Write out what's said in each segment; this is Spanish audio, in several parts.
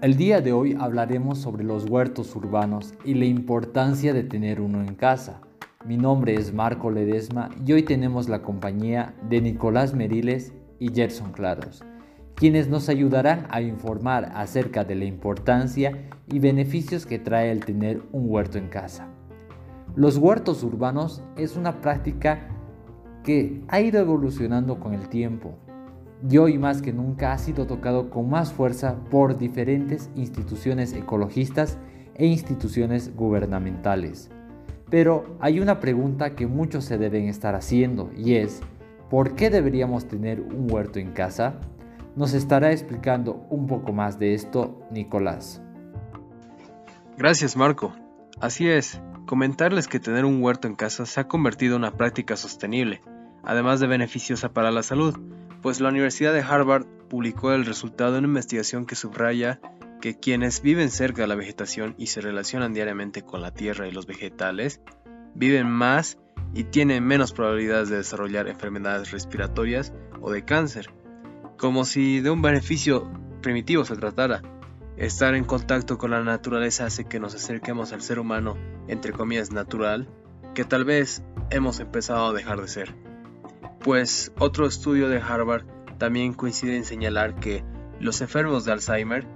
El día de hoy hablaremos sobre los huertos urbanos y la importancia de tener uno en casa. Mi nombre es Marco Ledesma y hoy tenemos la compañía de Nicolás Meriles y Gerson Claros, quienes nos ayudarán a informar acerca de la importancia y beneficios que trae el tener un huerto en casa. Los huertos urbanos es una práctica que ha ido evolucionando con el tiempo y hoy más que nunca ha sido tocado con más fuerza por diferentes instituciones ecologistas e instituciones gubernamentales. Pero hay una pregunta que muchos se deben estar haciendo y es, ¿por qué deberíamos tener un huerto en casa? Nos estará explicando un poco más de esto Nicolás. Gracias Marco. Así es, comentarles que tener un huerto en casa se ha convertido en una práctica sostenible, además de beneficiosa para la salud, pues la Universidad de Harvard publicó el resultado de una investigación que subraya que quienes viven cerca de la vegetación y se relacionan diariamente con la tierra y los vegetales, viven más y tienen menos probabilidades de desarrollar enfermedades respiratorias o de cáncer, como si de un beneficio primitivo se tratara. Estar en contacto con la naturaleza hace que nos acerquemos al ser humano, entre comillas, natural, que tal vez hemos empezado a dejar de ser pues otro estudio de Harvard también coincide en señalar que los enfermos de Alzheimer,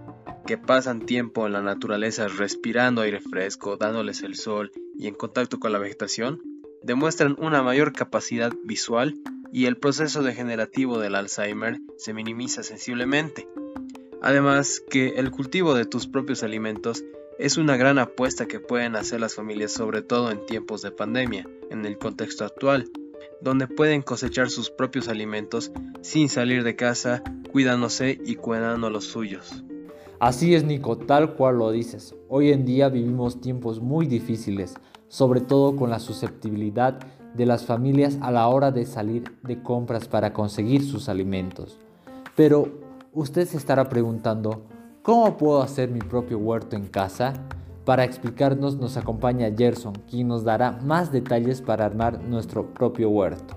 que pasan tiempo en la naturaleza respirando aire fresco, dándoles el sol y en contacto con la vegetación, demuestran una mayor capacidad visual y el proceso degenerativo del Alzheimer se minimiza sensiblemente. Además que el cultivo de tus propios alimentos es una gran apuesta que pueden hacer las familias sobre todo en tiempos de pandemia, en el contexto actual, donde pueden cosechar sus propios alimentos sin salir de casa, cuidándose y cuidando los suyos. Así es, Nico, tal cual lo dices. Hoy en día vivimos tiempos muy difíciles, sobre todo con la susceptibilidad de las familias a la hora de salir de compras para conseguir sus alimentos. Pero usted se estará preguntando, ¿cómo puedo hacer mi propio huerto en casa? Para explicarnos nos acompaña Gerson, quien nos dará más detalles para armar nuestro propio huerto.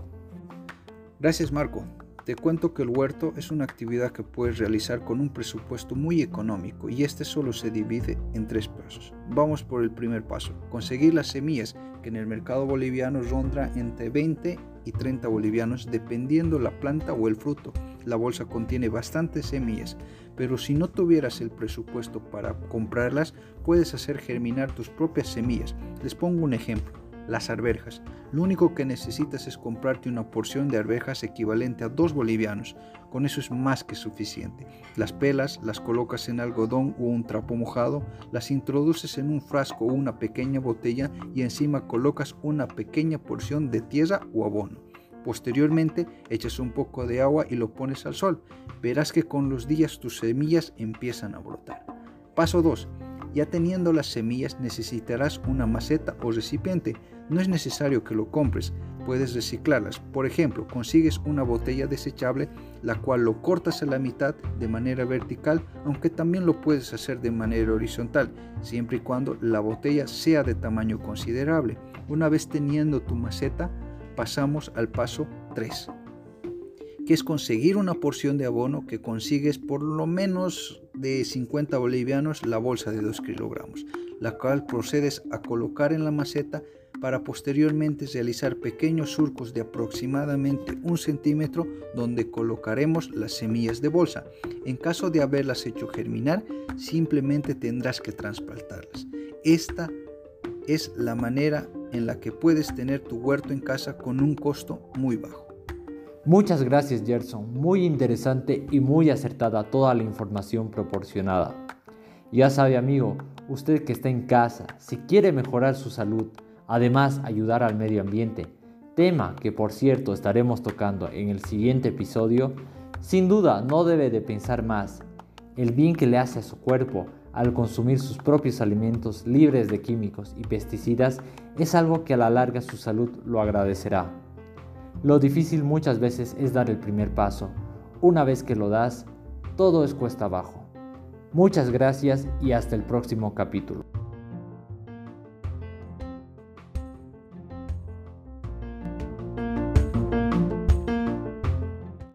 Gracias Marco. Te cuento que el huerto es una actividad que puedes realizar con un presupuesto muy económico y este solo se divide en tres pasos. Vamos por el primer paso, conseguir las semillas que en el mercado boliviano ronda entre 20 y 30 bolivianos dependiendo la planta o el fruto. La bolsa contiene bastantes semillas, pero si no tuvieras el presupuesto para comprarlas, puedes hacer germinar tus propias semillas. Les pongo un ejemplo, las arvejas. Lo único que necesitas es comprarte una porción de arvejas equivalente a 2 bolivianos. Con eso es más que suficiente. Las pelas las colocas en algodón o un trapo mojado, las introduces en un frasco o una pequeña botella y encima colocas una pequeña porción de tierra o abono. Posteriormente echas un poco de agua y lo pones al sol. Verás que con los días tus semillas empiezan a brotar. Paso 2. Ya teniendo las semillas necesitarás una maceta o recipiente. No es necesario que lo compres, puedes reciclarlas. Por ejemplo, consigues una botella desechable, la cual lo cortas a la mitad de manera vertical, aunque también lo puedes hacer de manera horizontal, siempre y cuando la botella sea de tamaño considerable. Una vez teniendo tu maceta, pasamos al paso 3, que es conseguir una porción de abono que consigues por lo menos de 50 bolivianos la bolsa de 2 kilogramos, la cual procedes a colocar en la maceta para posteriormente realizar pequeños surcos de aproximadamente un centímetro donde colocaremos las semillas de bolsa. En caso de haberlas hecho germinar, simplemente tendrás que transplantarlas. Esta es la manera en la que puedes tener tu huerto en casa con un costo muy bajo. Muchas gracias Gerson, muy interesante y muy acertada toda la información proporcionada. Ya sabe amigo, usted que está en casa, si quiere mejorar su salud, además ayudar al medio ambiente, tema que por cierto estaremos tocando en el siguiente episodio, sin duda no debe de pensar más. El bien que le hace a su cuerpo al consumir sus propios alimentos libres de químicos y pesticidas es algo que a la larga su salud lo agradecerá. Lo difícil muchas veces es dar el primer paso. Una vez que lo das, todo es cuesta abajo. Muchas gracias y hasta el próximo capítulo.